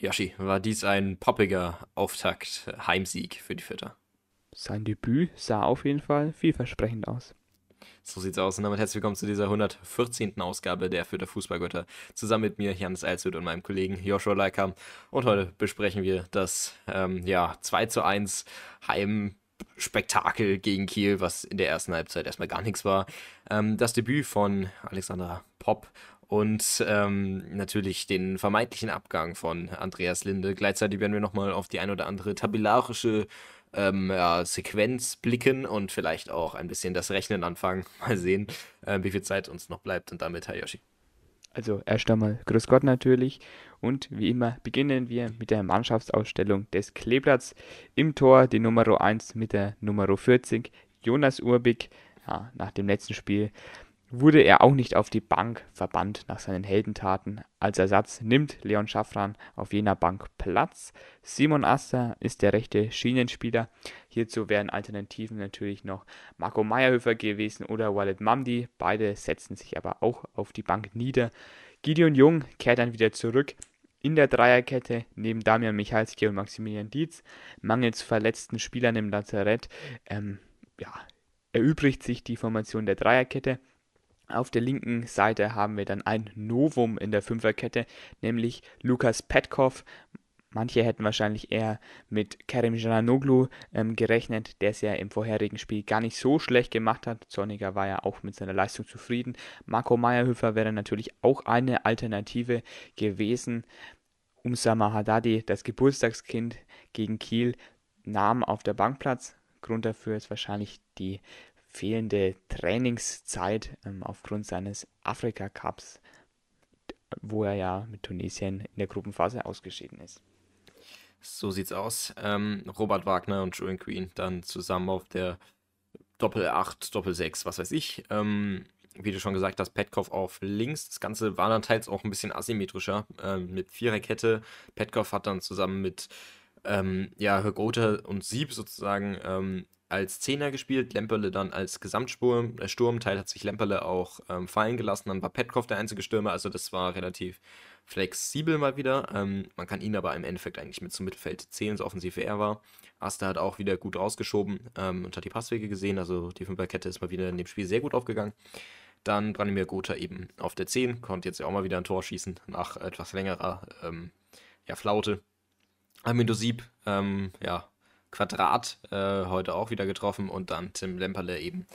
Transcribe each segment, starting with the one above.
Yoshi, war dies ein poppiger Auftakt-Heimsieg für die Vierter? Sein Debüt sah auf jeden Fall vielversprechend aus. So sieht's aus. Und damit herzlich willkommen zu dieser 114. Ausgabe der Fürther Fußballgötter. Zusammen mit mir, Janis Alswit und meinem Kollegen Joshua Leikam. Und heute besprechen wir das ähm, ja, 2 zu 1 Heimspektakel gegen Kiel, was in der ersten Halbzeit erstmal gar nichts war. Ähm, das Debüt von Alexander Popp und ähm, natürlich den vermeintlichen Abgang von Andreas Linde. Gleichzeitig werden wir nochmal auf die ein oder andere tabellarische ähm, ja, Sequenz blicken und vielleicht auch ein bisschen das Rechnen anfangen. Mal sehen, äh, wie viel Zeit uns noch bleibt und damit Hayoshi. Also erst einmal Grüß Gott natürlich und wie immer beginnen wir mit der Mannschaftsausstellung des Kleeblatts im Tor, die Nummer 1 mit der Nummer 40, Jonas Urbig. Ja, nach dem letzten Spiel wurde er auch nicht auf die Bank verbannt nach seinen Heldentaten. Als Ersatz nimmt Leon Schaffran auf jener Bank Platz. Simon Aster ist der rechte Schienenspieler. Hierzu wären Alternativen natürlich noch Marco Meyerhöfer gewesen oder Walid Mamdi. Beide setzen sich aber auch auf die Bank nieder. Gideon Jung kehrt dann wieder zurück. In der Dreierkette neben Damian Michalski und Maximilian Dietz, mangels verletzten Spielern im Lazarett, ähm, ja, erübrigt sich die Formation der Dreierkette. Auf der linken Seite haben wir dann ein Novum in der Fünferkette, nämlich Lukas Petkov. Manche hätten wahrscheinlich eher mit Kerem Janoglu ähm, gerechnet, der es ja im vorherigen Spiel gar nicht so schlecht gemacht hat. Zorniger war ja auch mit seiner Leistung zufrieden. Marco Meyerhöfer wäre natürlich auch eine Alternative gewesen. Umsama Haddadi, das Geburtstagskind gegen Kiel, nahm auf der Bank Platz. Grund dafür ist wahrscheinlich die fehlende Trainingszeit ähm, aufgrund seines Afrika-Cups, wo er ja mit Tunesien in der Gruppenphase ausgeschieden ist. So sieht's aus. Ähm, Robert Wagner und Julian Queen dann zusammen auf der Doppel 8, Doppel 6, was weiß ich. Ähm, wie du schon gesagt hast, Petkov auf links. Das Ganze war dann teils auch ein bisschen asymmetrischer äh, mit Viererkette. Petkov hat dann zusammen mit ähm, ja, Högote und Sieb sozusagen ähm, als Zehner gespielt, Lemperle dann als Gesamtsturm. Der Sturmteil hat sich Lemperle auch ähm, fallen gelassen. Dann war Petkov der einzige Stürmer, also das war relativ flexibel mal wieder. Ähm, man kann ihn aber im Endeffekt eigentlich mit zum Mittelfeld zählen, so offensiv wie er war. Asta hat auch wieder gut rausgeschoben ähm, und hat die Passwege gesehen, also die Fünferkette ist mal wieder in dem Spiel sehr gut aufgegangen. Dann Branimir Gotha eben auf der 10, konnte jetzt ja auch mal wieder ein Tor schießen nach etwas längerer ähm, ja, Flaute. Amindo Sieb, ähm, ja, Quadrat äh, heute auch wieder getroffen und dann Tim Lemperle eben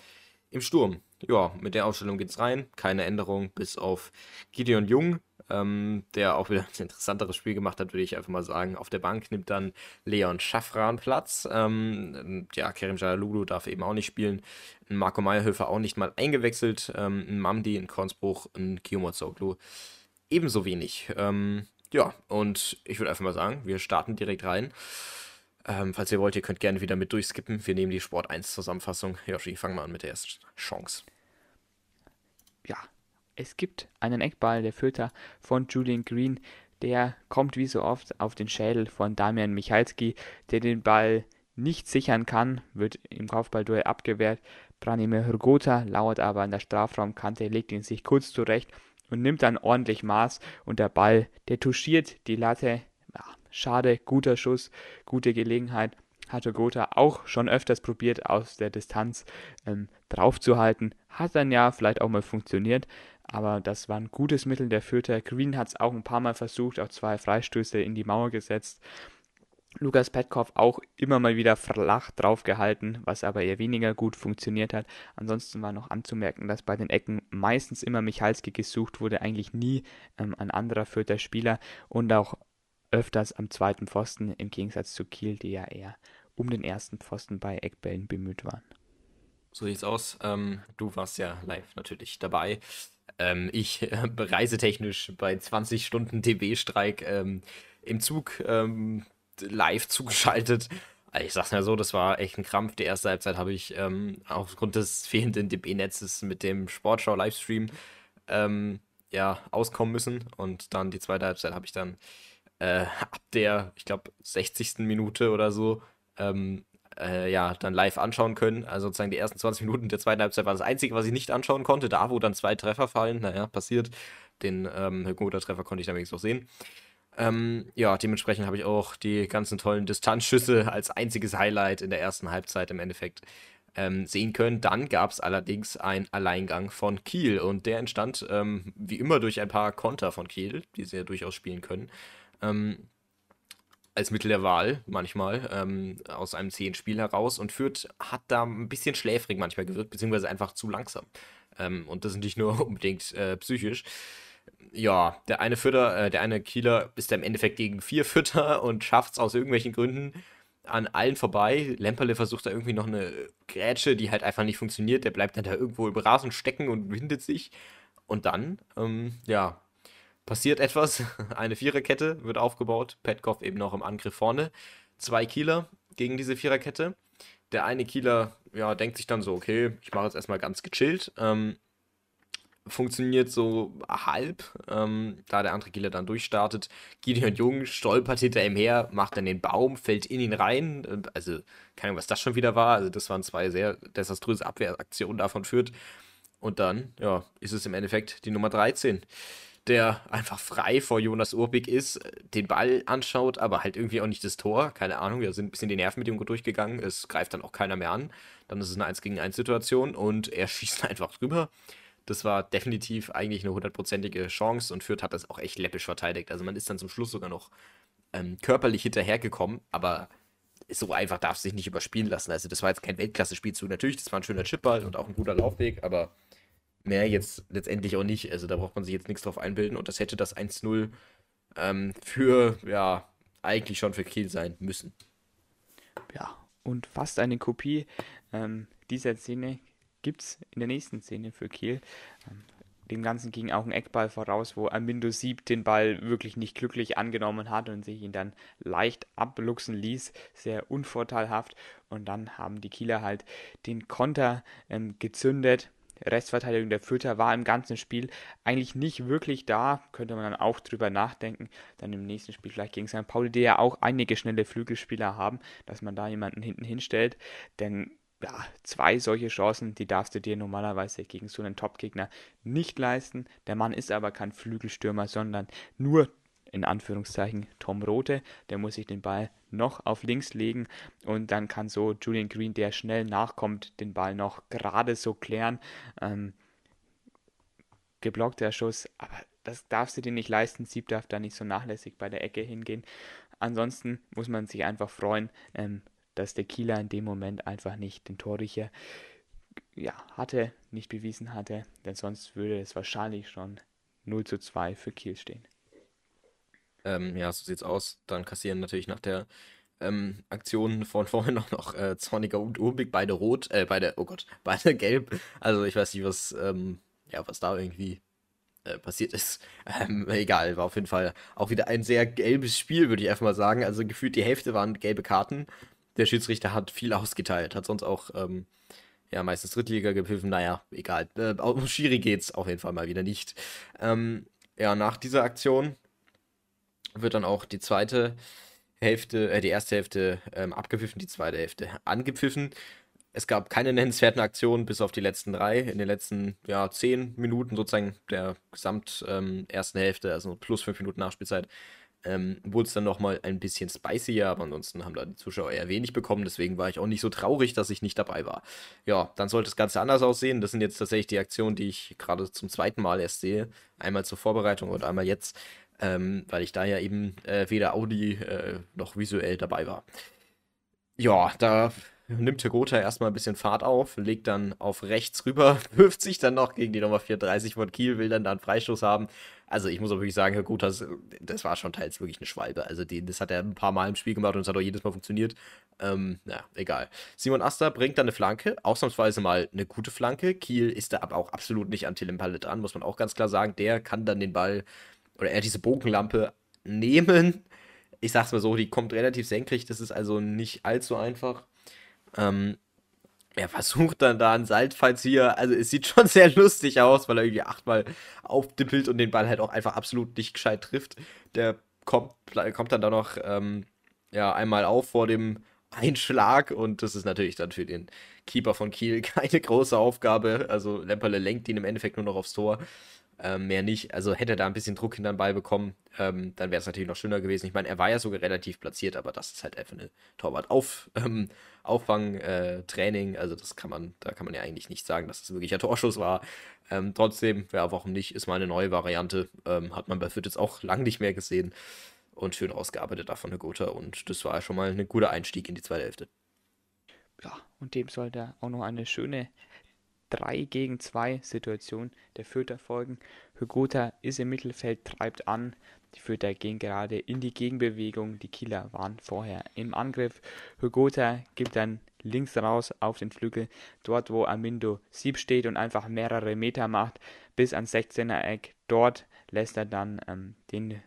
im Sturm. Ja, mit der Ausstellung geht's rein. Keine Änderung, bis auf Gideon Jung, ähm, der auch wieder ein interessanteres Spiel gemacht hat, würde ich einfach mal sagen. Auf der Bank nimmt dann Leon Schaffran Platz. Ähm, ja, Kerim Jalulu darf eben auch nicht spielen. Marco Meyerhöfer auch nicht mal eingewechselt. Ähm, Mamdi, ein Kornsbruch, ein Kiyomazoglu ebenso wenig. Ähm, ja, und ich würde einfach mal sagen, wir starten direkt rein. Ähm, falls ihr wollt, ihr könnt gerne wieder mit durchskippen. Wir nehmen die Sport 1 Zusammenfassung. Joshi, fangen wir an mit der ersten Chance. Ja, es gibt einen Eckball der Filter von Julian Green. Der kommt wie so oft auf den Schädel von Damian Michalski, der den Ball nicht sichern kann, wird im Kopfballduell abgewehrt. Branimir Hrgota lauert aber an der Strafraumkante, legt ihn sich kurz zurecht und nimmt dann ordentlich Maß und der Ball, der touchiert die Latte Schade, guter Schuss, gute Gelegenheit. Hatte Gotha auch schon öfters probiert, aus der Distanz ähm, draufzuhalten. Hat dann ja vielleicht auch mal funktioniert, aber das war ein gutes Mittel der Fürther. Green hat es auch ein paar Mal versucht, auch zwei Freistöße in die Mauer gesetzt. Lukas Petkov auch immer mal wieder flach draufgehalten, was aber eher weniger gut funktioniert hat. Ansonsten war noch anzumerken, dass bei den Ecken meistens immer Michalski gesucht wurde, eigentlich nie ähm, ein anderer Fürther Spieler und auch öfters am zweiten Pfosten, im Gegensatz zu Kiel, die ja eher um den ersten Pfosten bei Eckbällen bemüht waren. So sieht's aus. Ähm, du warst ja live natürlich dabei. Ähm, ich äh, reisetechnisch bei 20 Stunden DB-Streik ähm, im Zug ähm, live zugeschaltet. Ich sag's mal so, das war echt ein Krampf. Die erste Halbzeit habe ich ähm, aufgrund des fehlenden DB-Netzes mit dem Sportschau-Livestream ähm, ja, auskommen müssen. Und dann die zweite Halbzeit habe ich dann äh, ab der, ich glaube, 60. Minute oder so, ähm, äh, ja, dann live anschauen können. Also sozusagen die ersten 20 Minuten der zweiten Halbzeit war das Einzige, was ich nicht anschauen konnte. Da, wo dann zwei Treffer fallen, naja, passiert. Den ähm, Treffer konnte ich dann wenigstens auch sehen. Ähm, ja, dementsprechend habe ich auch die ganzen tollen Distanzschüsse als einziges Highlight in der ersten Halbzeit im Endeffekt ähm, sehen können. Dann gab es allerdings einen Alleingang von Kiel und der entstand ähm, wie immer durch ein paar Konter von Kiel, die sie ja durchaus spielen können. Ähm, als Mittel der Wahl manchmal ähm, aus einem zehn Spiel heraus und Fürth hat da ein bisschen schläfrig manchmal gewirkt, beziehungsweise einfach zu langsam. Ähm, und das nicht nur unbedingt äh, psychisch. Ja, der eine Fütter, äh, der eine Kieler ist da im Endeffekt gegen vier Fütter und schafft es aus irgendwelchen Gründen an allen vorbei. Lemperle versucht da irgendwie noch eine Grätsche, die halt einfach nicht funktioniert. Der bleibt dann da irgendwo im Rasen stecken und windet sich. Und dann, ähm, ja, passiert etwas. Eine Viererkette wird aufgebaut. Petkov eben noch im Angriff vorne. Zwei Kieler gegen diese Viererkette. Der eine Kieler, ja, denkt sich dann so, okay, ich mache jetzt erstmal ganz gechillt. Ähm, funktioniert so halb, ähm, da der andere Kieler dann durchstartet. Gideon Jung stolpert hinter ihm her, macht dann den Baum, fällt in ihn rein. Also, keine Ahnung, was das schon wieder war. Also, das waren zwei sehr desaströse Abwehraktionen davon führt. Und dann, ja, ist es im Endeffekt die Nummer 13, der einfach frei vor Jonas Urbig ist, den Ball anschaut, aber halt irgendwie auch nicht das Tor. Keine Ahnung, da sind ein bisschen die Nerven mit ihm durchgegangen. Es greift dann auch keiner mehr an. Dann ist es eine 1 gegen 1 Situation und er schießt einfach drüber. Das war definitiv eigentlich eine hundertprozentige Chance und Fürth hat das auch echt läppisch verteidigt. Also man ist dann zum Schluss sogar noch ähm, körperlich hinterhergekommen, aber so einfach darf es sich nicht überspielen lassen. Also das war jetzt kein Weltklasse-Spielzug. Natürlich, das war ein schöner Chipball und auch ein guter Laufweg, aber mehr jetzt letztendlich auch nicht. Also da braucht man sich jetzt nichts drauf einbilden und das hätte das 1-0 ähm, für, ja, eigentlich schon für Kiel sein müssen. Ja, und fast eine Kopie ähm, dieser Szene gibt es in der nächsten Szene für Kiel. Ähm, dem Ganzen ging auch ein Eckball voraus, wo Armindo Sieb den Ball wirklich nicht glücklich angenommen hat und sich ihn dann leicht abluchsen ließ. Sehr unvorteilhaft. Und dann haben die Kieler halt den Konter ähm, gezündet. Restverteidigung der Fürther war im ganzen Spiel eigentlich nicht wirklich da, könnte man dann auch drüber nachdenken. Dann im nächsten Spiel vielleicht gegen St. Pauli, die ja auch einige schnelle Flügelspieler haben, dass man da jemanden hinten hinstellt. Denn ja, zwei solche Chancen, die darfst du dir normalerweise gegen so einen Top-Gegner nicht leisten. Der Mann ist aber kein Flügelstürmer, sondern nur in Anführungszeichen Tom Rote. Der muss sich den Ball noch auf links legen und dann kann so Julian Green, der schnell nachkommt, den Ball noch gerade so klären. Ähm, geblockter Schuss, aber das darfst du dir nicht leisten. Sieb darf da nicht so nachlässig bei der Ecke hingehen. Ansonsten muss man sich einfach freuen, ähm, dass der Kieler in dem Moment einfach nicht den Torrichter ja, hatte, nicht bewiesen hatte, denn sonst würde es wahrscheinlich schon 0 zu 2 für Kiel stehen. Ähm, ja, so sieht's aus. Dann kassieren natürlich nach der ähm, Aktion von vorhin auch noch äh, Zorniger und Urbig, beide rot, äh, beide, oh Gott, beide gelb. Also ich weiß nicht, was, ähm, ja, was da irgendwie äh, passiert ist. Ähm, egal, war auf jeden Fall auch wieder ein sehr gelbes Spiel, würde ich einfach mal sagen. Also gefühlt die Hälfte waren gelbe Karten der Schiedsrichter hat viel ausgeteilt, hat sonst auch ähm, ja, meistens Drittliga gepfiffen. Naja, egal. Äh, um Schiri geht's auf jeden Fall mal wieder nicht. Ähm, ja, nach dieser Aktion wird dann auch die zweite Hälfte, äh, die erste Hälfte ähm, abgepfiffen, die zweite Hälfte angepfiffen. Es gab keine nennenswerten Aktionen bis auf die letzten drei. In den letzten ja, zehn Minuten sozusagen der gesamt ähm, ersten Hälfte, also plus fünf Minuten Nachspielzeit, ähm, wurde es dann nochmal ein bisschen spicier, aber ansonsten haben da die Zuschauer eher wenig bekommen, deswegen war ich auch nicht so traurig, dass ich nicht dabei war. Ja, dann sollte das Ganze anders aussehen. Das sind jetzt tatsächlich die Aktionen, die ich gerade zum zweiten Mal erst sehe. Einmal zur Vorbereitung und einmal jetzt, ähm, weil ich da ja eben äh, weder Audi äh, noch visuell dabei war. Ja, da nimmt Tegota erstmal ein bisschen Fahrt auf, legt dann auf rechts rüber, wirft sich dann noch gegen die Nummer 34 von Kiel, will dann da einen Freistoß haben. Also ich muss auch wirklich sagen, Herr Gut, das, war schon teils wirklich eine Schwalbe. Also die, das hat er ein paar Mal im Spiel gemacht und es hat auch jedes Mal funktioniert. Ähm, na, egal. Simon Asta bringt dann eine Flanke, ausnahmsweise mal eine gute Flanke. Kiel ist da aber auch absolut nicht an Tillim Palle dran, muss man auch ganz klar sagen. Der kann dann den Ball oder er diese Bogenlampe nehmen. Ich sag's mal so, die kommt relativ senkrecht, das ist also nicht allzu einfach. Ähm, er versucht dann da einen Saltfallzieher. Also es sieht schon sehr lustig aus, weil er irgendwie achtmal aufdippelt und den Ball halt auch einfach absolut nicht gescheit trifft. Der kommt, kommt dann da noch ähm, ja, einmal auf vor dem Einschlag und das ist natürlich dann für den Keeper von Kiel keine große Aufgabe. Also Lemperle lenkt ihn im Endeffekt nur noch aufs Tor. Ähm, mehr nicht. Also hätte er da ein bisschen Druck hinter den Ball bekommen, ähm, dann wäre es natürlich noch schöner gewesen. Ich meine, er war ja sogar relativ platziert, aber das ist halt einfach eine Torwart-Auf, ähm. Äh, also das kann man, da kann man ja eigentlich nicht sagen, dass es das wirklich ein Torschuss war. Ähm, trotzdem, ja, warum nicht, ist mal eine neue Variante. Ähm, hat man bei Fürth jetzt auch lang nicht mehr gesehen. Und schön ausgearbeitet davon eine Gotha. Und das war schon mal ein guter Einstieg in die zweite Hälfte. Ja, und dem sollte auch noch eine schöne 3 gegen 2 Situation der Fürther folgen. Hygota ist im Mittelfeld, treibt an. Die Fürther gehen gerade in die Gegenbewegung. Die Kieler waren vorher im Angriff. Hygota gibt dann links raus auf den Flügel, dort wo Amindo Sieb steht und einfach mehrere Meter macht, bis ans 16er Eck. Dort lässt er dann ähm, den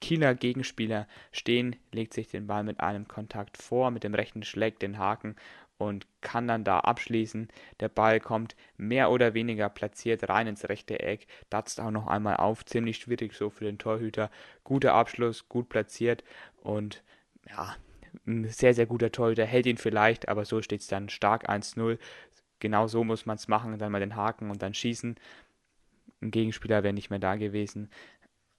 Kieler Gegenspieler stehen, legt sich den Ball mit einem Kontakt vor, mit dem rechten Schlägt den Haken und kann dann da abschließen. Der Ball kommt mehr oder weniger platziert rein ins rechte Eck, datzt auch noch einmal auf, ziemlich schwierig so für den Torhüter. Guter Abschluss, gut platziert und ja, ein sehr, sehr guter Torhüter, hält ihn vielleicht, aber so steht es dann stark 1-0. Genau so muss man es machen, dann mal den Haken und dann schießen. Ein Gegenspieler wäre nicht mehr da gewesen.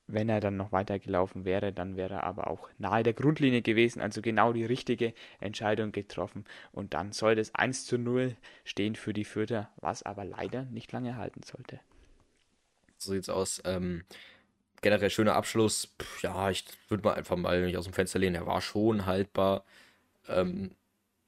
Wenn er dann noch weitergelaufen wäre, dann wäre er aber auch nahe der Grundlinie gewesen, also genau die richtige Entscheidung getroffen. Und dann sollte es 1 zu 0 stehen für die Fürther, was aber leider nicht lange halten sollte. So sieht's aus. Ähm, generell schöner Abschluss. Pff, ja, ich würde mal einfach mal nicht aus dem Fenster lehnen. Er war schon haltbar. Ähm,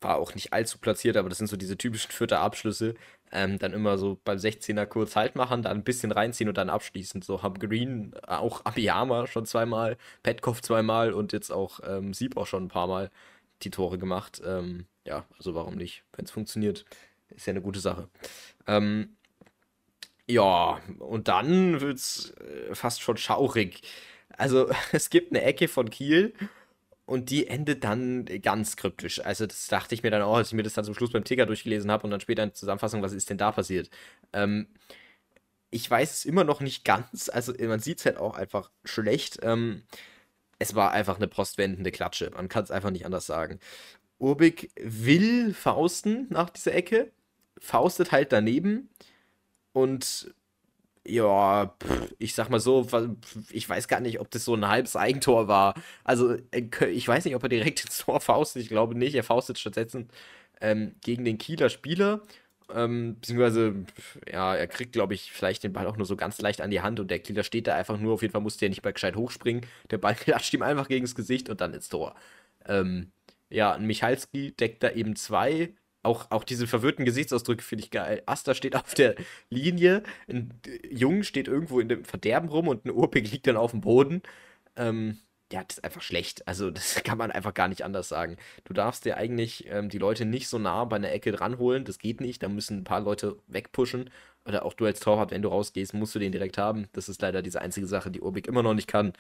war auch nicht allzu platziert, aber das sind so diese typischen Fürther Abschlüsse, ähm, dann immer so beim 16er kurz Halt machen, dann ein bisschen reinziehen und dann abschließen. So haben Green, äh, auch Abiyama schon zweimal, Petkov zweimal und jetzt auch ähm, Sieb auch schon ein paar Mal die Tore gemacht. Ähm, ja, also warum nicht? Wenn es funktioniert, ist ja eine gute Sache. Ähm, ja, und dann wird es äh, fast schon schaurig. Also es gibt eine Ecke von Kiel und die endet dann ganz kryptisch. Also, das dachte ich mir dann auch, als ich mir das dann zum Schluss beim Ticker durchgelesen habe und dann später in der Zusammenfassung, was ist denn da passiert? Ähm, ich weiß es immer noch nicht ganz. Also, man sieht es halt auch einfach schlecht. Ähm, es war einfach eine postwendende Klatsche. Man kann es einfach nicht anders sagen. Urbik will fausten nach dieser Ecke, faustet halt daneben und ja, ich sag mal so, ich weiß gar nicht, ob das so ein halbes Eigentor war. Also, äh, ich weiß nicht, ob er direkt ins Tor faustet. Ich glaube nicht. Er faustet stattdessen ähm, gegen den Kieler Spieler. Ähm, beziehungsweise, ja, er kriegt, glaube ich, vielleicht den Ball auch nur so ganz leicht an die Hand und der Kieler steht da einfach nur. Auf jeden Fall musste er nicht mal gescheit hochspringen. Der Ball klatscht ihm einfach gegen das Gesicht und dann ins Tor. Ähm, ja, Michalski deckt da eben zwei auch, auch diese verwirrten Gesichtsausdrücke finde ich geil. Asta steht auf der Linie, ein Jung steht irgendwo in dem Verderben rum und ein Urpig liegt dann auf dem Boden. Ähm, ja, das ist einfach schlecht. Also, das kann man einfach gar nicht anders sagen. Du darfst dir eigentlich ähm, die Leute nicht so nah bei einer Ecke dranholen. Das geht nicht. Da müssen ein paar Leute wegpushen. Oder auch du als Torwart, wenn du rausgehst, musst du den direkt haben. Das ist leider diese einzige Sache, die Urbik immer noch nicht kann.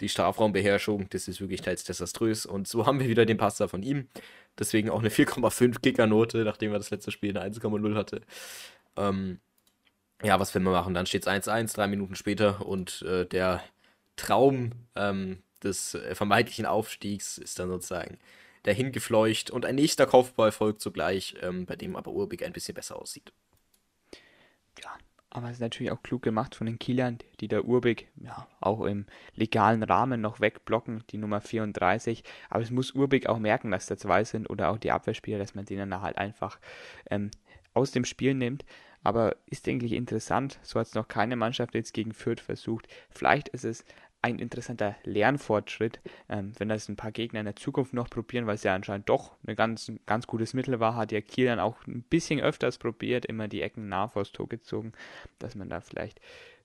Die Strafraumbeherrschung, das ist wirklich teils desaströs. Und so haben wir wieder den Passer von ihm. Deswegen auch eine 4,5 Kickernote, nachdem er das letzte Spiel eine 1,0 hatte. Ähm, ja, was will man machen? Dann steht es 1-1, drei Minuten später und äh, der Traum ähm, des äh, vermeintlichen Aufstiegs ist dann sozusagen dahin gefleucht und ein nächster Kopfball folgt zugleich, ähm, bei dem aber Urbig ein bisschen besser aussieht. Aber es ist natürlich auch klug gemacht von den Kielern, die der Urbig ja, auch im legalen Rahmen noch wegblocken, die Nummer 34. Aber es muss Urbig auch merken, dass da zwei sind oder auch die Abwehrspieler, dass man denen halt einfach ähm, aus dem Spiel nimmt. Aber ist, denke ich, interessant. So hat es noch keine Mannschaft jetzt gegen Fürth versucht. Vielleicht ist es ein interessanter Lernfortschritt, ähm, wenn das ein paar Gegner in der Zukunft noch probieren, weil es ja anscheinend doch ein ganz, ganz gutes Mittel war, hat ja Kiel dann auch ein bisschen öfters probiert, immer die Ecken nah vors Tor gezogen, dass man da vielleicht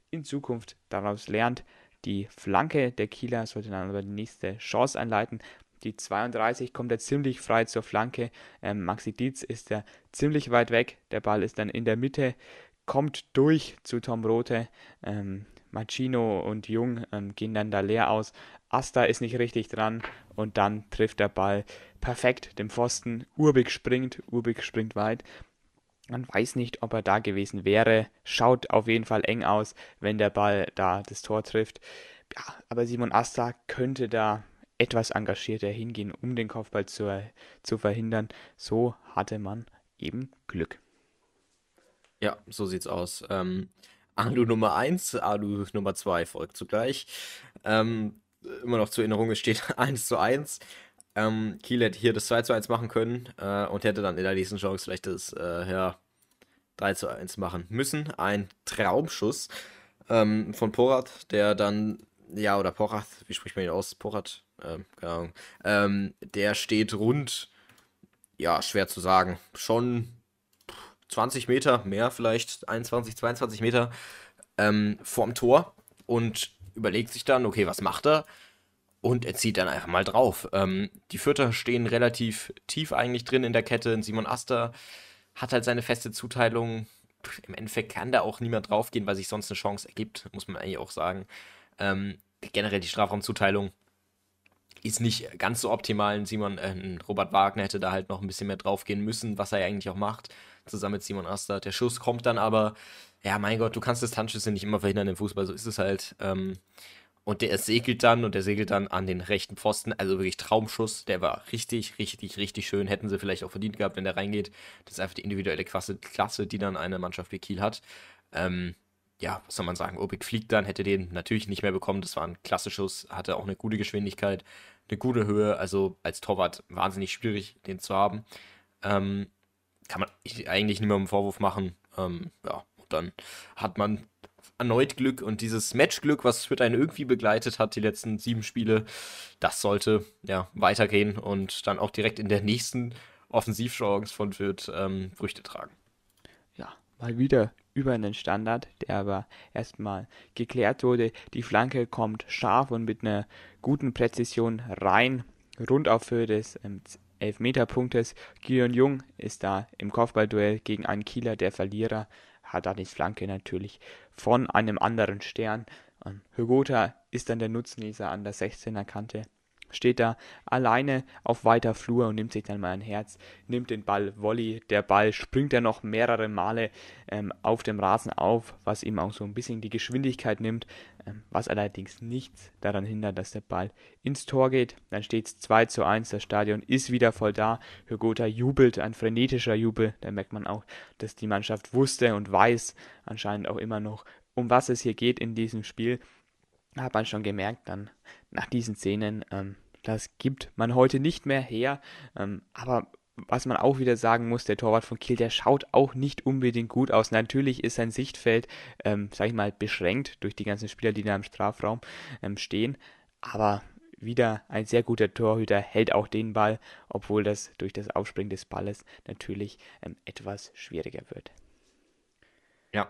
in Zukunft daraus lernt. Die Flanke der Kieler sollte dann aber die nächste Chance einleiten. Die 32 kommt er ziemlich frei zur Flanke. Ähm, Maxi Dietz ist da ziemlich weit weg. Der Ball ist dann in der Mitte, kommt durch zu Tom Rote. Ähm, Machino und Jung ähm, gehen dann da leer aus. Asta ist nicht richtig dran und dann trifft der Ball perfekt den Pfosten. Urbig springt, Urbig springt weit. Man weiß nicht, ob er da gewesen wäre. Schaut auf jeden Fall eng aus, wenn der Ball da das Tor trifft. Ja, aber Simon Asta könnte da etwas engagierter hingehen, um den Kopfball zu, zu verhindern. So hatte man eben Glück. Ja, so sieht's aus. Ähm, Alu Nummer 1, Alu Nummer 2 folgt zugleich. Ähm, immer noch zur Erinnerung, es steht 1 zu 1. Ähm, Kiel hätte hier das 2 zu 1 machen können äh, und hätte dann in der nächsten Chance vielleicht das äh, ja, 3 zu 1 machen müssen. Ein Traumschuss ähm, von Porat, der dann, ja, oder Porat, wie spricht man ihn aus? Porat, ähm, keine Ahnung. Ähm, der steht rund, ja, schwer zu sagen, schon 20 Meter, mehr vielleicht, 21, 22 Meter ähm, vorm Tor und überlegt sich dann, okay, was macht er? Und er zieht dann einfach mal drauf. Ähm, die Vierter stehen relativ tief eigentlich drin in der Kette. Simon Aster hat halt seine feste Zuteilung. Im Endeffekt kann da auch niemand draufgehen, weil sich sonst eine Chance ergibt, muss man eigentlich auch sagen. Ähm, generell die Strafraumzuteilung ist nicht ganz so optimal. Simon, äh, Robert Wagner hätte da halt noch ein bisschen mehr draufgehen müssen, was er ja eigentlich auch macht, zusammen mit Simon Aster. Der Schuss kommt dann aber, ja, mein Gott, du kannst Distanzschüsse nicht immer verhindern im Fußball, so ist es halt. Ähm, und der segelt dann und der segelt dann an den rechten Pfosten. Also wirklich Traumschuss. Der war richtig, richtig, richtig schön. Hätten sie vielleicht auch verdient gehabt, wenn der reingeht. Das ist einfach die individuelle Klasse, Klasse die dann eine Mannschaft wie Kiel hat. Ähm, ja, was soll man sagen? Obig fliegt dann, hätte den natürlich nicht mehr bekommen. Das war ein Klassischuss, hatte auch eine gute Geschwindigkeit, eine gute Höhe. Also als Torwart wahnsinnig schwierig, den zu haben. Ähm, kann man eigentlich niemandem Vorwurf machen. Ähm, ja, dann hat man erneut Glück und dieses Matchglück, was Fürth einen irgendwie begleitet hat, die letzten sieben Spiele, das sollte ja weitergehen und dann auch direkt in der nächsten Offensivchance von Fürth ähm, Früchte tragen. Ja, mal wieder über einen Standard, der aber erstmal geklärt wurde. Die Flanke kommt scharf und mit einer guten Präzision rein, rund auf Höhe des ähm, Elfmeterpunktes. Gideon Jung ist da im Kopfballduell gegen einen Kieler der Verlierer Hadanis Flanke natürlich von einem anderen Stern. Hygota ist dann der Nutznießer an der 16er Kante. Steht da alleine auf weiter Flur und nimmt sich dann mal ein Herz, nimmt den Ball Volley. Der Ball springt dann noch mehrere Male ähm, auf dem Rasen auf, was ihm auch so ein bisschen die Geschwindigkeit nimmt, was allerdings nichts daran hindert, dass der Ball ins Tor geht. Dann steht es 2 zu 1, das Stadion ist wieder voll da. Hygota jubelt, ein frenetischer Jubel. Da merkt man auch, dass die Mannschaft wusste und weiß anscheinend auch immer noch, um was es hier geht in diesem Spiel. Hat man schon gemerkt dann nach diesen Szenen, ähm, das gibt man heute nicht mehr her. Ähm, aber was man auch wieder sagen muss, der Torwart von Kiel, der schaut auch nicht unbedingt gut aus. Natürlich ist sein Sichtfeld, ähm, sag ich mal, beschränkt durch die ganzen Spieler, die da im Strafraum ähm, stehen. Aber wieder ein sehr guter Torhüter, hält auch den Ball, obwohl das durch das Aufspringen des Balles natürlich ähm, etwas schwieriger wird. Ja,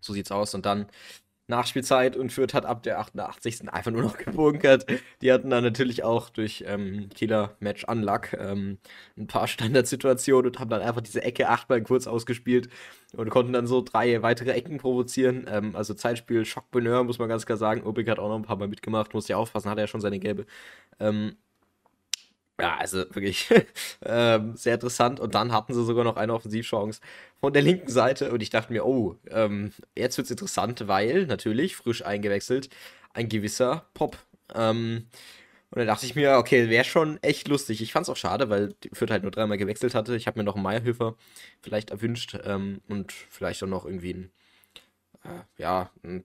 so sieht's aus. Und dann Nachspielzeit und Fürth hat ab der 88. einfach nur noch gebunkert. Die hatten dann natürlich auch durch ähm, Kieler Match Unluck ähm, ein paar Standardsituationen und haben dann einfach diese Ecke achtmal kurz ausgespielt und konnten dann so drei weitere Ecken provozieren. Ähm, also Zeitspiel Schockbonheur, muss man ganz klar sagen. Obig hat auch noch ein paar Mal mitgemacht, muss ja aufpassen, hat er ja schon seine gelbe. Ähm, ja, also wirklich ähm, sehr interessant. Und dann hatten sie sogar noch eine Offensivchance von der linken Seite. Und ich dachte mir, oh, ähm, jetzt wird es interessant, weil natürlich frisch eingewechselt ein gewisser Pop. Ähm, und dann dachte ich mir, okay, wäre schon echt lustig. Ich fand es auch schade, weil Fürth halt nur dreimal gewechselt hatte. Ich habe mir noch einen Meierhöfer vielleicht erwünscht ähm, und vielleicht auch noch irgendwie ein, äh, ja, ein,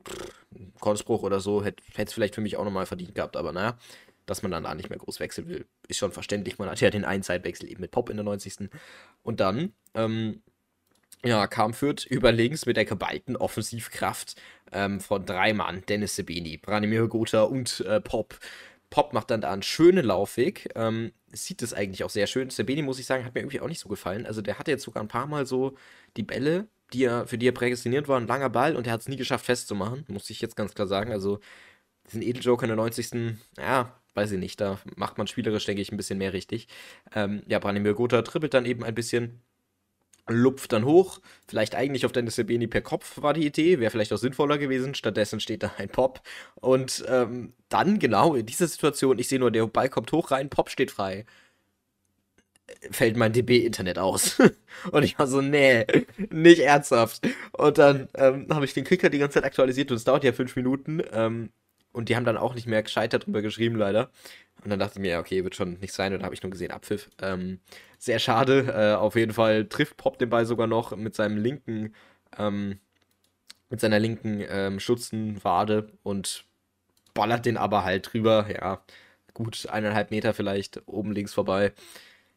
ein Konnsbruch oder so. Hätte es vielleicht für mich auch nochmal verdient gehabt, aber naja dass man dann da nicht mehr groß wechseln will. Ist schon verständlich. Man hat ja den einen Zeitwechsel eben mit Pop in der 90. Und dann, ähm, ja, kam Fürth über links mit der geballten Offensivkraft ähm, von drei Mann. Dennis Sebeni, Branimir Gotha und äh, Pop. Pop macht dann da einen schönen Laufweg. Ähm, sieht das eigentlich auch sehr schön. Sebeni, muss ich sagen, hat mir irgendwie auch nicht so gefallen. Also der hatte jetzt sogar ein paar Mal so die Bälle, die er, für die er prädestiniert war, ein langer Ball und er hat es nie geschafft festzumachen, muss ich jetzt ganz klar sagen. Also diesen Edeljoker in der 90. Ja, weiß ich nicht, da macht man spielerisch, denke ich, ein bisschen mehr richtig. Ähm, ja, Branimir Gotha trippelt dann eben ein bisschen, lupft dann hoch. Vielleicht eigentlich auf Dennis Sebeni per Kopf war die Idee, wäre vielleicht auch sinnvoller gewesen. Stattdessen steht da ein Pop. Und ähm, dann genau in dieser Situation, ich sehe nur, der Ball kommt hoch rein, Pop steht frei. Fällt mein DB-Internet aus. und ich war so, nee, nicht ernsthaft. Und dann ähm, habe ich den Kicker die ganze Zeit aktualisiert und es dauert ja fünf Minuten. Ähm, und die haben dann auch nicht mehr gescheit darüber geschrieben, leider. Und dann dachte ich mir, ja, okay, wird schon nicht sein. Und dann habe ich nur gesehen, Abpfiff. Ähm, sehr schade. Äh, auf jeden Fall trifft Pop den Ball sogar noch mit seinem linken, ähm, mit seiner linken ähm, Schutzenwade und ballert den aber halt drüber. Ja, gut, eineinhalb Meter vielleicht oben links vorbei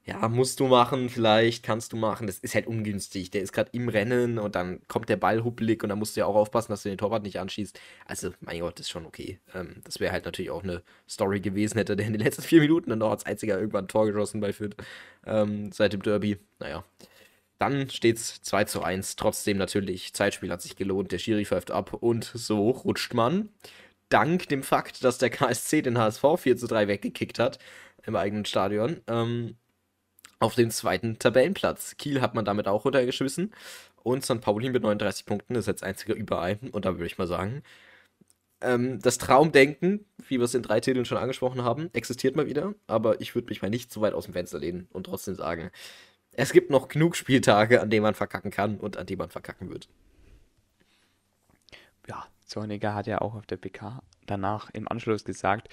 ja, musst du machen, vielleicht kannst du machen. Das ist halt ungünstig. Der ist gerade im Rennen und dann kommt der Ball huppelig und dann musst du ja auch aufpassen, dass du den Torwart nicht anschießt. Also, mein Gott, ist schon okay. Ähm, das wäre halt natürlich auch eine Story gewesen, hätte der in den letzten vier Minuten dann noch als einziger irgendwann ein Tor geschossen bei Fürth ähm, seit dem Derby. Naja. Dann steht es 2 zu 1. Trotzdem natürlich, Zeitspiel hat sich gelohnt, der Schiri pfeift ab und so rutscht man. Dank dem Fakt, dass der KSC den HSV 4 zu 3 weggekickt hat im eigenen Stadion. Ähm, auf den zweiten Tabellenplatz. Kiel hat man damit auch runtergeschmissen. Und St. Pauli mit 39 Punkten ist jetzt einziger überall. Und da würde ich mal sagen, ähm, das Traumdenken, wie wir es in drei Titeln schon angesprochen haben, existiert mal wieder. Aber ich würde mich mal nicht zu weit aus dem Fenster lehnen und trotzdem sagen, es gibt noch genug Spieltage, an denen man verkacken kann und an denen man verkacken wird. Ja, Zorniger hat ja auch auf der PK danach im Anschluss gesagt,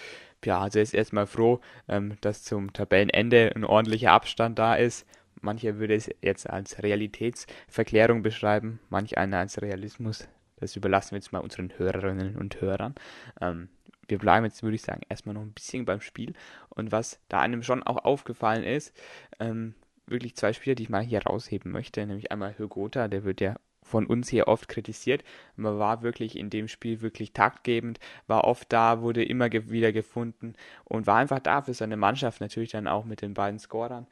ja, also ist erstmal froh, ähm, dass zum Tabellenende ein ordentlicher Abstand da ist. Mancher würde es jetzt als Realitätsverklärung beschreiben, manch einer als Realismus. Das überlassen wir jetzt mal unseren Hörerinnen und Hörern. Ähm, wir bleiben jetzt, würde ich sagen, erstmal noch ein bisschen beim Spiel. Und was da einem schon auch aufgefallen ist, ähm, wirklich zwei Spieler, die ich mal hier rausheben möchte, nämlich einmal Hürgota, der wird ja von uns hier oft kritisiert. Man war wirklich in dem Spiel wirklich taktgebend, war oft da, wurde immer ge wieder gefunden und war einfach da für seine Mannschaft, natürlich dann auch mit den beiden Scorern.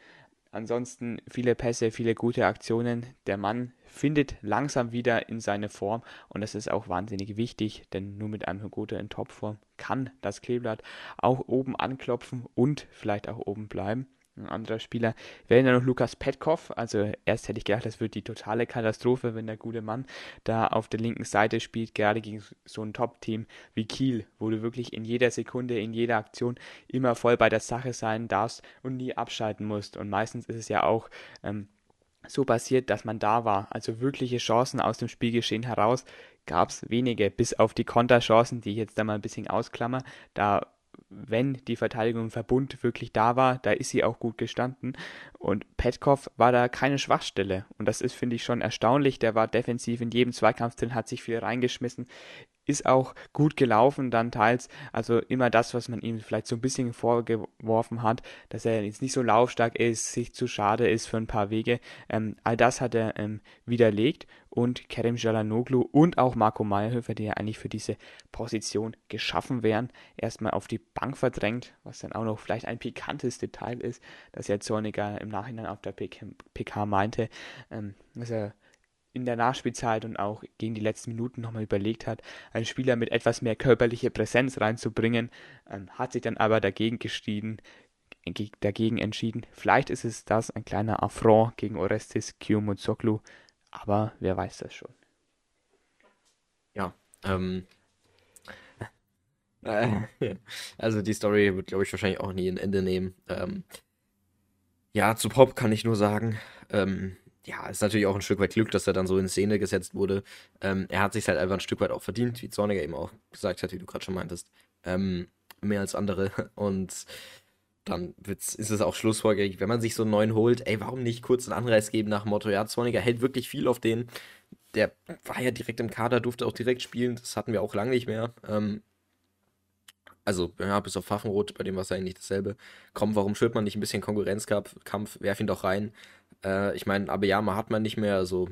Ansonsten viele Pässe, viele gute Aktionen. Der Mann findet langsam wieder in seine Form und das ist auch wahnsinnig wichtig, denn nur mit einem Hugote in Topform kann das Kleeblatt auch oben anklopfen und vielleicht auch oben bleiben. Ein anderer Spieler wäre dann noch Lukas Petkov. Also erst hätte ich gedacht, das wird die totale Katastrophe, wenn der gute Mann da auf der linken Seite spielt, gerade gegen so ein Top-Team wie Kiel, wo du wirklich in jeder Sekunde, in jeder Aktion immer voll bei der Sache sein darfst und nie abschalten musst. Und meistens ist es ja auch ähm, so passiert, dass man da war. Also wirkliche Chancen aus dem Spielgeschehen heraus gab es wenige, bis auf die Konterchancen, die ich jetzt da mal ein bisschen ausklammer. Da wenn die Verteidigung im Verbund wirklich da war, da ist sie auch gut gestanden. Und Petkov war da keine Schwachstelle. Und das ist, finde ich, schon erstaunlich. Der war defensiv in jedem Zweikampf drin, hat sich viel reingeschmissen, ist auch gut gelaufen dann teils. Also immer das, was man ihm vielleicht so ein bisschen vorgeworfen hat, dass er jetzt nicht so laufstark ist, sich zu schade ist für ein paar Wege. Ähm, all das hat er ähm, widerlegt und Kerem Jalanoglu und auch Marco Meyerhöfer, die ja eigentlich für diese Position geschaffen wären, erstmal auf die Bank verdrängt, was dann auch noch vielleicht ein pikantes Detail ist, dass ja Zorniger im Nachhinein auf der PK meinte, ähm, dass er in der Nachspielzeit und auch gegen die letzten Minuten nochmal überlegt hat, einen Spieler mit etwas mehr körperliche Präsenz reinzubringen, ähm, hat sich dann aber dagegen gestiegen, dagegen entschieden. Vielleicht ist es das, ein kleiner Affront gegen Orestes Kiyomuzoglu, aber wer weiß das schon. Ja, ähm, also die Story wird, glaube ich, wahrscheinlich auch nie ein Ende nehmen. Ähm, ja, zu Pop kann ich nur sagen, ähm, ja, ist natürlich auch ein Stück weit Glück, dass er dann so in Szene gesetzt wurde. Ähm, er hat sich halt einfach ein Stück weit auch verdient, wie Zorniger eben auch gesagt hat, wie du gerade schon meintest. Ähm, mehr als andere. Und dann ist es auch schlussfolgerlich, wenn man sich so einen neuen holt, ey, warum nicht kurz einen Anreiz geben nach dem Motto, ja, Zorniger hält wirklich viel auf den. Der war ja direkt im Kader, durfte auch direkt spielen, das hatten wir auch lange nicht mehr. Ähm, also, ja, bis auf Pfaffenrot, bei dem war es eigentlich dasselbe. Komm, warum schürt man nicht ein bisschen Konkurrenzkampf? Werf ihn doch rein. Äh, ich meine, Abeyama hat man nicht mehr, also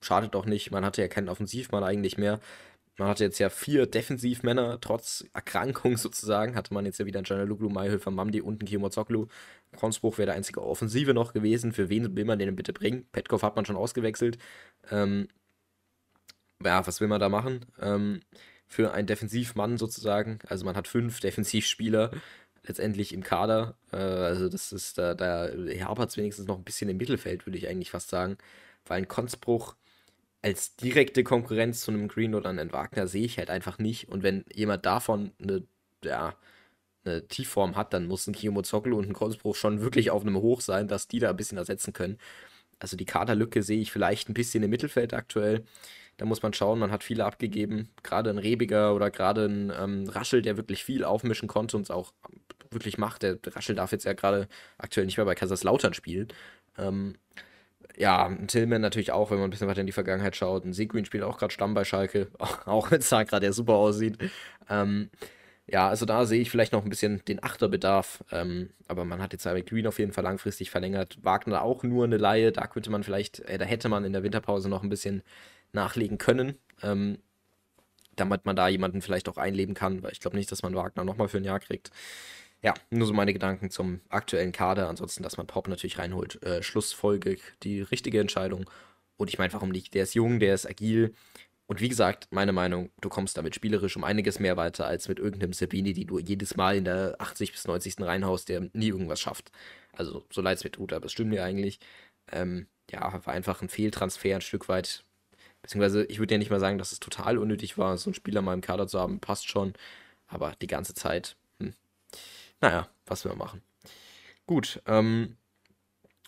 schadet doch nicht. Man hatte ja keinen Offensivmann eigentlich mehr. Man hatte jetzt ja vier Defensivmänner, trotz Erkrankung sozusagen, hatte man jetzt ja wieder einen Janaluglu, Mayhöfer, Mamdi und einen Kimozoglu. Konsbruch wäre der einzige Offensive noch gewesen. Für wen will man den bitte bringen? Petkov hat man schon ausgewechselt. Ähm, ja, was will man da machen? Ähm, für einen Defensivmann sozusagen. Also man hat fünf Defensivspieler letztendlich im Kader. Äh, also das ist, da, da hapert es wenigstens noch ein bisschen im Mittelfeld, würde ich eigentlich fast sagen. Weil ein Konzbruch als direkte Konkurrenz zu einem Green oder einem Wagner sehe ich halt einfach nicht. Und wenn jemand davon eine, ja, eine Tiefform hat, dann muss ein Kiyomozoglu und ein Konzbruch schon wirklich auf einem Hoch sein, dass die da ein bisschen ersetzen können. Also die Kaderlücke sehe ich vielleicht ein bisschen im Mittelfeld aktuell. Da muss man schauen, man hat viele abgegeben. Gerade ein Rebiger oder gerade ein ähm, Raschel, der wirklich viel aufmischen konnte und es auch wirklich macht. Der Raschel darf jetzt ja gerade aktuell nicht mehr bei Kaiserslautern spielen. Ähm, ja, ein Tillman natürlich auch, wenn man ein bisschen weiter in die Vergangenheit schaut. Ein Seguin spielt auch gerade Stamm bei Schalke, auch wenn es da gerade super aussieht. Ähm, ja, also da sehe ich vielleicht noch ein bisschen den Achterbedarf. Ähm, aber man hat jetzt mit Green auf jeden Fall langfristig verlängert. Wagner auch nur eine Laie. Da könnte man vielleicht, äh, da hätte man in der Winterpause noch ein bisschen nachlegen können. Ähm, damit man da jemanden vielleicht auch einleben kann, weil ich glaube nicht, dass man Wagner nochmal für ein Jahr kriegt. Ja, nur so meine Gedanken zum aktuellen Kader. Ansonsten, dass man Pop natürlich reinholt. Äh, Schlussfolge, die richtige Entscheidung. Und ich meine, warum nicht? Der ist jung, der ist agil. Und wie gesagt, meine Meinung, du kommst damit spielerisch um einiges mehr weiter als mit irgendeinem Sabini, die du jedes Mal in der 80 bis 90. reinhaust, der nie irgendwas schafft. Also, so leid es mir tut, aber es stimmt mir eigentlich. Ähm, ja, war einfach ein Fehltransfer ein Stück weit. Beziehungsweise, ich würde ja nicht mal sagen, dass es total unnötig war, so einen Spieler mal im Kader zu haben, passt schon. Aber die ganze Zeit, hm. naja, was wir machen. Gut, ähm,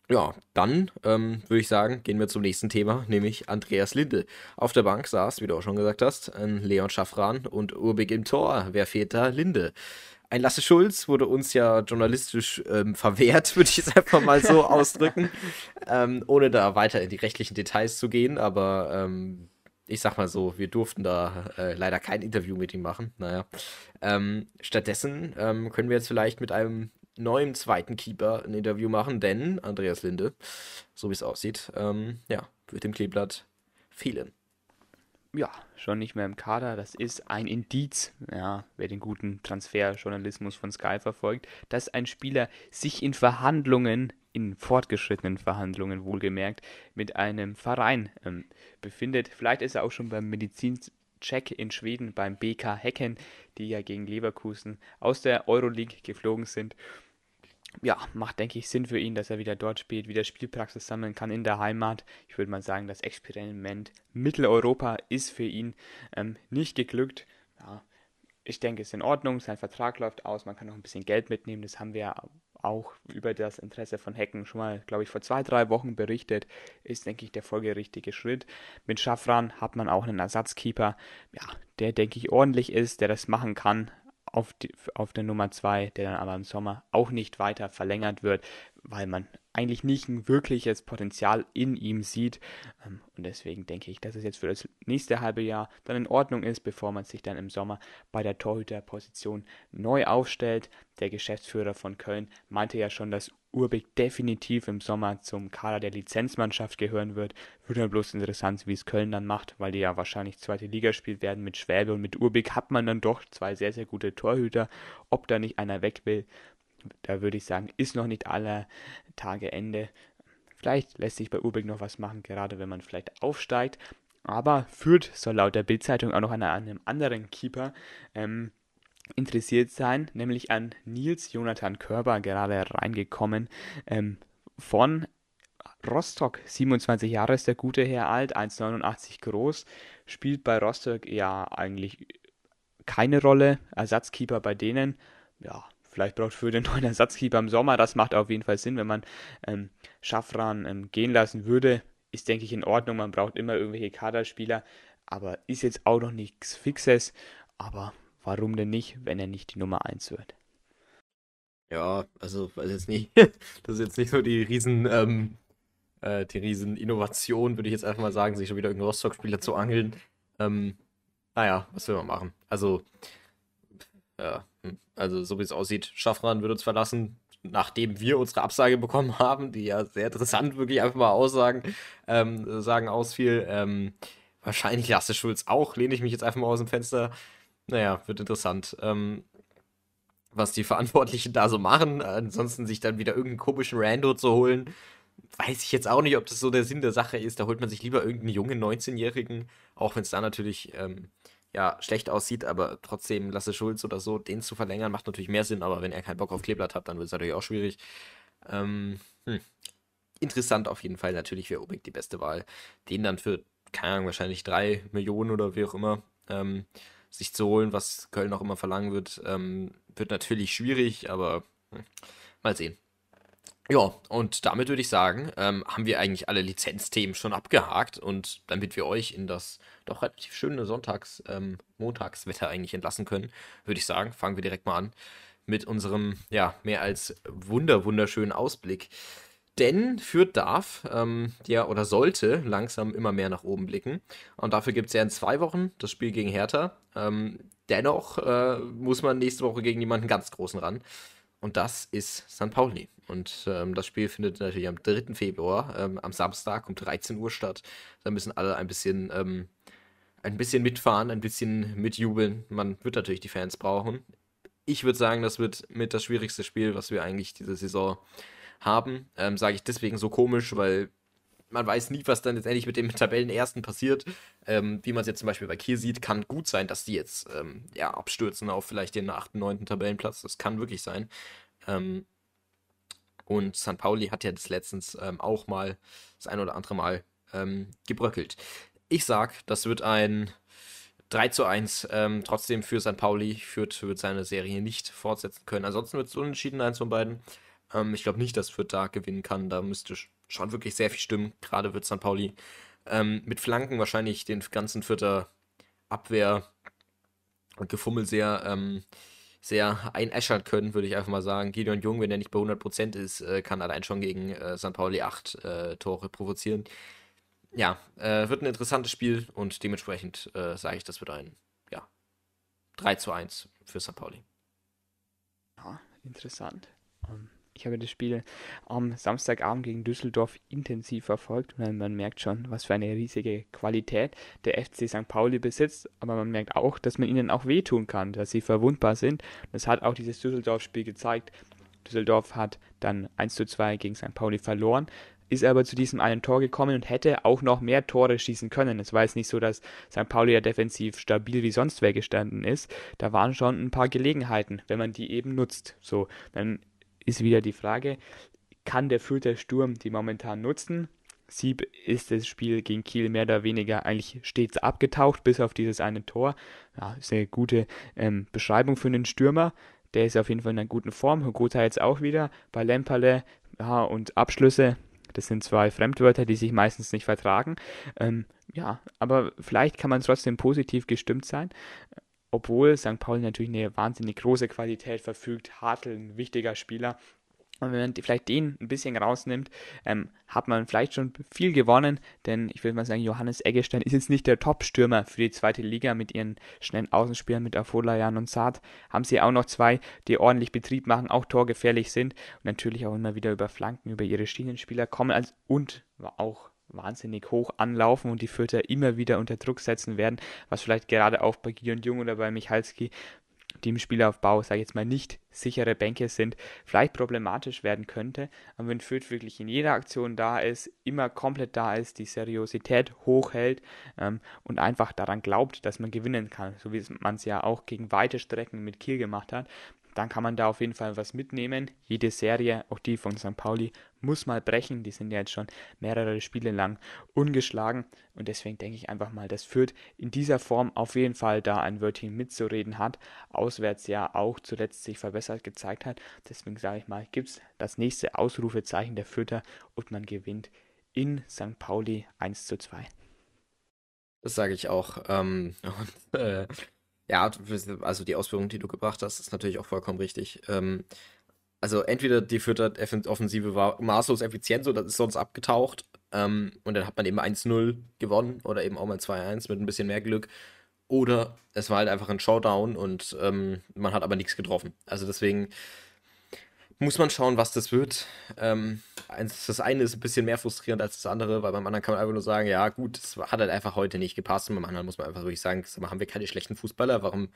ja, dann ähm, würde ich sagen, gehen wir zum nächsten Thema, nämlich Andreas Linde. Auf der Bank saß, wie du auch schon gesagt hast, Leon Schaffran und Urbig im Tor. Wer fehlt da? Linde. Ein Lasse Schulz wurde uns ja journalistisch ähm, verwehrt, würde ich jetzt einfach mal so ausdrücken, ähm, ohne da weiter in die rechtlichen Details zu gehen. Aber ähm, ich sag mal so, wir durften da äh, leider kein Interview mit ihm machen. Naja. Ähm, stattdessen ähm, können wir jetzt vielleicht mit einem neuem zweiten Keeper ein Interview machen, denn Andreas Linde, so wie es aussieht, ähm, ja, wird dem Kleeblatt fehlen. Ja, schon nicht mehr im Kader. Das ist ein Indiz, ja, wer den guten Transferjournalismus von Sky verfolgt, dass ein Spieler sich in Verhandlungen, in fortgeschrittenen Verhandlungen wohlgemerkt, mit einem Verein ähm, befindet. Vielleicht ist er auch schon beim Medizincheck in Schweden beim BK Hecken, die ja gegen Leverkusen aus der Euroleague geflogen sind ja, macht, denke ich, Sinn für ihn, dass er wieder dort spielt, wieder Spielpraxis sammeln kann in der Heimat. Ich würde mal sagen, das Experiment Mitteleuropa ist für ihn ähm, nicht geglückt. Ja, ich denke, es ist in Ordnung. Sein Vertrag läuft aus. Man kann noch ein bisschen Geld mitnehmen. Das haben wir auch über das Interesse von Hecken schon mal, glaube ich, vor zwei, drei Wochen berichtet. Ist, denke ich, der folgerichtige Schritt. Mit Schaffran hat man auch einen Ersatzkeeper, ja, der, denke ich, ordentlich ist, der das machen kann auf, die, auf der Nummer 2, der dann aber im Sommer auch nicht weiter verlängert wird, weil man eigentlich nicht ein wirkliches Potenzial in ihm sieht. Ähm, und deswegen denke ich, dass es jetzt für das nächste halbe Jahr dann in Ordnung ist, bevor man sich dann im Sommer bei der Torhüterposition neu aufstellt. Der Geschäftsführer von Köln meinte ja schon, dass Urbig definitiv im Sommer zum Kader der Lizenzmannschaft gehören wird. Wird dann bloß interessant, wie es Köln dann macht, weil die ja wahrscheinlich zweite Liga spielt werden mit Schwäbe und mit Urbig hat man dann doch zwei sehr, sehr gute Torhüter. Ob da nicht einer weg will, da würde ich sagen, ist noch nicht aller Tage Ende. Vielleicht lässt sich bei Urbig noch was machen, gerade wenn man vielleicht aufsteigt. Aber Fürth soll laut der Bildzeitung auch noch an einem anderen Keeper ähm, interessiert sein, nämlich an Nils Jonathan Körber, gerade reingekommen ähm, von Rostock. 27 Jahre ist der gute Herr alt, 1,89 groß, spielt bei Rostock ja eigentlich keine Rolle. Ersatzkeeper bei denen, ja, vielleicht braucht für den neuen Ersatzkeeper im Sommer. Das macht auf jeden Fall Sinn, wenn man ähm, Schaffran ähm, gehen lassen würde. Ist, denke ich, in Ordnung. Man braucht immer irgendwelche Kaderspieler, aber ist jetzt auch noch nichts Fixes. Aber warum denn nicht, wenn er nicht die Nummer 1 wird? Ja, also weiß jetzt nicht, das ist jetzt nicht so die riesen, ähm, äh, die riesen Innovation, würde ich jetzt einfach mal sagen, sich schon wieder irgendeinen Rostock-Spieler zu angeln. Ähm, naja, was will man machen? Also, ja, also so wie es aussieht, Schaffran wird uns verlassen, nachdem wir unsere Absage bekommen haben, die ja sehr interessant wirklich einfach mal aussagen, ähm, sagen ausfiel. Ähm, wahrscheinlich Lasse Schulz auch, lehne ich mich jetzt einfach mal aus dem Fenster. Naja, wird interessant. Ähm, was die Verantwortlichen da so machen. Ansonsten sich dann wieder irgendeinen komischen Rando zu holen, weiß ich jetzt auch nicht, ob das so der Sinn der Sache ist. Da holt man sich lieber irgendeinen jungen 19-Jährigen, auch wenn es da natürlich ähm, ja, schlecht aussieht, aber trotzdem Lasse Schulz oder so, den zu verlängern, macht natürlich mehr Sinn, aber wenn er keinen Bock auf Kleeblatt hat, dann wird es natürlich auch schwierig. Ähm, hm. Interessant auf jeden Fall, natürlich wäre Obig die beste Wahl. Den dann für, keine Ahnung, wahrscheinlich drei Millionen oder wie auch immer ähm, sich zu holen, was Köln auch immer verlangen wird, ähm, wird natürlich schwierig, aber hm, mal sehen. Ja, und damit würde ich sagen, ähm, haben wir eigentlich alle Lizenzthemen schon abgehakt und damit wir euch in das doch relativ schöne Sonntags-, ähm, Montagswetter eigentlich entlassen können, würde ich sagen, fangen wir direkt mal an mit unserem, ja, mehr als wunder, wunderschönen Ausblick. Denn Fürth darf, ähm, ja, oder sollte langsam immer mehr nach oben blicken. Und dafür gibt es ja in zwei Wochen das Spiel gegen Hertha. Ähm, dennoch äh, muss man nächste Woche gegen jemanden ganz großen ran. Und das ist St. Pauli. Und ähm, das Spiel findet natürlich am 3. Februar, ähm, am Samstag um 13 Uhr statt. Da müssen alle ein bisschen, ähm, ein bisschen mitfahren, ein bisschen mitjubeln. Man wird natürlich die Fans brauchen. Ich würde sagen, das wird mit das schwierigste Spiel, was wir eigentlich diese Saison haben. Ähm, Sage ich deswegen so komisch, weil man weiß nie, was dann letztendlich mit dem Tabellenersten passiert. Ähm, wie man es jetzt zum Beispiel bei Kiel sieht, kann gut sein, dass die jetzt ähm, ja, abstürzen auf vielleicht den 8., 9. Tabellenplatz. Das kann wirklich sein. Ähm, und St. Pauli hat ja das letztens ähm, auch mal das ein oder andere Mal ähm, gebröckelt. Ich sag, das wird ein 3 zu 1. Ähm, trotzdem für St. Pauli führt, wird seine Serie nicht fortsetzen können. Ansonsten wird es unentschieden, eins von beiden. Ähm, ich glaube nicht, dass Fürth da gewinnen kann. Da müsste schon wirklich sehr viel stimmen. Gerade wird St. Pauli ähm, mit Flanken wahrscheinlich den ganzen Vierter Abwehr und Gefummel sehr, ähm, sehr einäschern können, würde ich einfach mal sagen. Gideon Jung, wenn er nicht bei 100% ist, äh, kann allein schon gegen äh, St. Pauli 8 äh, Tore provozieren. Ja, äh, wird ein interessantes Spiel und dementsprechend äh, sage ich, das wird ein ja, 3 zu 1 für St. Pauli. Ja, interessant. Um ähm, ich habe das Spiel am Samstagabend gegen Düsseldorf intensiv verfolgt man merkt schon, was für eine riesige Qualität der FC St. Pauli besitzt, aber man merkt auch, dass man ihnen auch wehtun kann, dass sie verwundbar sind. Das hat auch dieses Düsseldorf-Spiel gezeigt. Düsseldorf hat dann 1 zu 2 gegen St. Pauli verloren, ist aber zu diesem einen Tor gekommen und hätte auch noch mehr Tore schießen können. Es war jetzt nicht so, dass St. Pauli ja defensiv stabil wie sonst wer gestanden ist. Da waren schon ein paar Gelegenheiten, wenn man die eben nutzt. So, dann ist wieder die Frage, kann der Fürther Sturm die momentan nutzen? Sieb ist das Spiel gegen Kiel mehr oder weniger eigentlich stets abgetaucht, bis auf dieses eine Tor. Ja, ist eine gute ähm, Beschreibung für einen Stürmer. Der ist auf jeden Fall in einer guten Form. Hugota jetzt auch wieder. Bei Lemperle ja, und Abschlüsse, das sind zwei Fremdwörter, die sich meistens nicht vertragen. Ähm, ja, aber vielleicht kann man trotzdem positiv gestimmt sein obwohl St. Pauli natürlich eine wahnsinnig große Qualität verfügt, Hartl ein wichtiger Spieler. Und wenn man vielleicht den ein bisschen rausnimmt, ähm, hat man vielleicht schon viel gewonnen, denn ich würde mal sagen, Johannes Eggestein ist jetzt nicht der Top-Stürmer für die zweite Liga mit ihren schnellen Außenspielern mit Afolayan und Saad. Haben sie auch noch zwei, die ordentlich Betrieb machen, auch torgefährlich sind und natürlich auch immer wieder über Flanken, über ihre Schienenspieler kommen als, und auch wahnsinnig hoch anlaufen und die Fürther immer wieder unter Druck setzen werden, was vielleicht gerade auch bei Gideon Jung oder bei Michalski, die im Spielaufbau, sage ich jetzt mal, nicht sichere Bänke sind, vielleicht problematisch werden könnte. Aber wenn Fürth wirklich in jeder Aktion da ist, immer komplett da ist, die Seriosität hochhält ähm, und einfach daran glaubt, dass man gewinnen kann, so wie man es ja auch gegen weite Strecken mit Kiel gemacht hat, dann kann man da auf jeden Fall was mitnehmen. Jede Serie, auch die von St. Pauli, muss mal brechen. Die sind ja jetzt schon mehrere Spiele lang ungeschlagen. Und deswegen denke ich einfach mal, dass Fürth in dieser Form auf jeden Fall da ein Wörtchen mitzureden hat. Auswärts ja auch zuletzt sich verbessert gezeigt hat. Deswegen sage ich mal, gibt es das nächste Ausrufezeichen der Fürther und man gewinnt in St. Pauli 1 zu 2. Das sage ich auch. Ähm, und, äh, ja, also die Ausführung, die du gebracht hast, ist natürlich auch vollkommen richtig. Ähm, also entweder die Fürther Offensive war maßlos effizient, so das ist sonst abgetaucht. Ähm, und dann hat man eben 1-0 gewonnen oder eben auch mal 2-1 mit ein bisschen mehr Glück. Oder es war halt einfach ein Showdown und ähm, man hat aber nichts getroffen. Also deswegen muss man schauen, was das wird. Ähm, das eine ist ein bisschen mehr frustrierend als das andere, weil beim anderen kann man einfach nur sagen, ja gut, es hat halt einfach heute nicht gepasst. Und beim anderen muss man einfach wirklich sagen, haben wir keine schlechten Fußballer? Warum,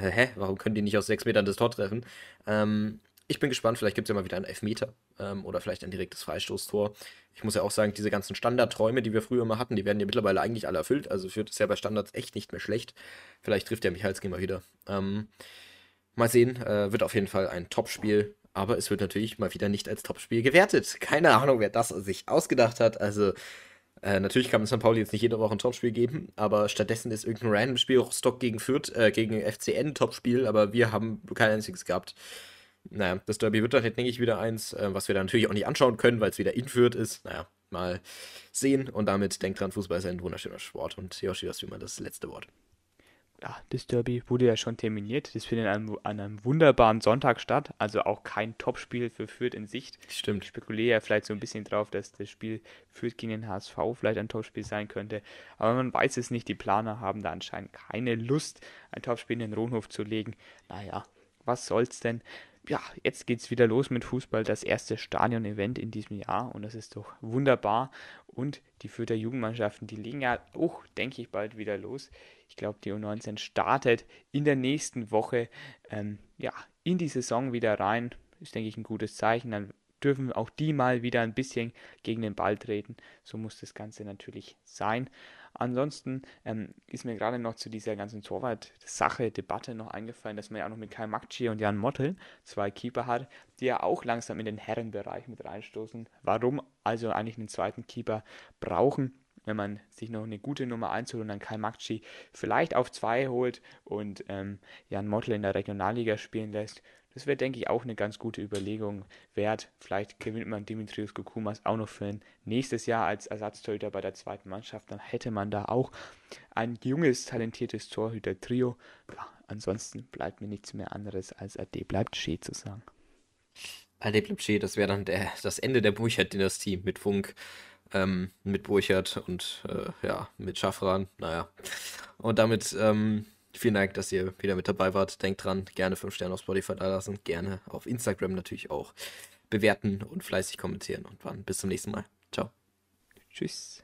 hä, warum können die nicht aus sechs Metern das Tor treffen? Ähm, ich bin gespannt, vielleicht gibt es ja mal wieder einen Elfmeter ähm, oder vielleicht ein direktes Freistoßtor. Ich muss ja auch sagen, diese ganzen Standardträume, die wir früher immer hatten, die werden ja mittlerweile eigentlich alle erfüllt. Also führt es ja bei Standards echt nicht mehr schlecht. Vielleicht trifft der Michalski mal wieder. Ähm, mal sehen, äh, wird auf jeden Fall ein Top-Spiel aber es wird natürlich mal wieder nicht als Topspiel gewertet. Keine Ahnung, wer das sich ausgedacht hat. Also, äh, natürlich kann man St. Pauli jetzt nicht jede Woche ein Topspiel geben, aber stattdessen ist irgendein random Spiel Rostock gegen Fürth, äh, gegen FCN Topspiel, aber wir haben kein einziges gehabt. Naja, das Derby wird dann, denke ich, wieder eins, äh, was wir dann natürlich auch nicht anschauen können, weil es wieder in Fürth ist. Naja, mal sehen und damit denkt dran, Fußball ist ein wunderschöner Sport und Yoshi, hast du immer das letzte Wort. Ja, das Derby wurde ja schon terminiert. Das findet an einem, an einem wunderbaren Sonntag statt. Also auch kein Topspiel für Fürth in Sicht. Stimmt. Ich spekuliere ja vielleicht so ein bisschen drauf, dass das Spiel Fürth gegen den HSV vielleicht ein Topspiel sein könnte. Aber man weiß es nicht. Die Planer haben da anscheinend keine Lust, ein Topspiel in den Rohnhof zu legen. Naja, was soll's denn? ja, jetzt geht es wieder los mit Fußball, das erste Stadion-Event in diesem Jahr und das ist doch wunderbar. Und die Fürther Jugendmannschaften, die legen ja auch, denke ich, bald wieder los. Ich glaube, die U19 startet in der nächsten Woche ähm, ja, in die Saison wieder rein. Ist, denke ich, ein gutes Zeichen. Dann dürfen auch die mal wieder ein bisschen gegen den Ball treten. So muss das Ganze natürlich sein. Ansonsten ähm, ist mir gerade noch zu dieser ganzen Torwart-Sache, Debatte noch eingefallen, dass man ja auch noch mit Kai Makci und Jan Mottel zwei Keeper hat, die ja auch langsam in den Herrenbereich mit reinstoßen. Warum also eigentlich einen zweiten Keeper brauchen? Wenn man sich noch eine gute Nummer 1 holt und dann Kai Makci vielleicht auf 2 holt und ähm, Jan Mottel in der Regionalliga spielen lässt, das wäre, denke ich, auch eine ganz gute Überlegung wert. Vielleicht gewinnt man Dimitrios Kokumas auch noch für ein nächstes Jahr als Ersatztorhüter bei der zweiten Mannschaft. Dann hätte man da auch ein junges, talentiertes Torhüter-Trio. Ansonsten bleibt mir nichts mehr anderes als Ade bleibt Schee zu sagen. Ade bleibt Schee, das wäre dann der, das Ende der Burchard-Dynastie mit Funk. Ähm, mit Burchard und äh, ja, mit Schaffran, naja. Und damit ähm, Vielen Dank, dass ihr wieder mit dabei wart. Denkt dran, gerne 5 Sterne auf Spotify da lassen, gerne auf Instagram natürlich auch bewerten und fleißig kommentieren. Und dann bis zum nächsten Mal. Ciao. Tschüss.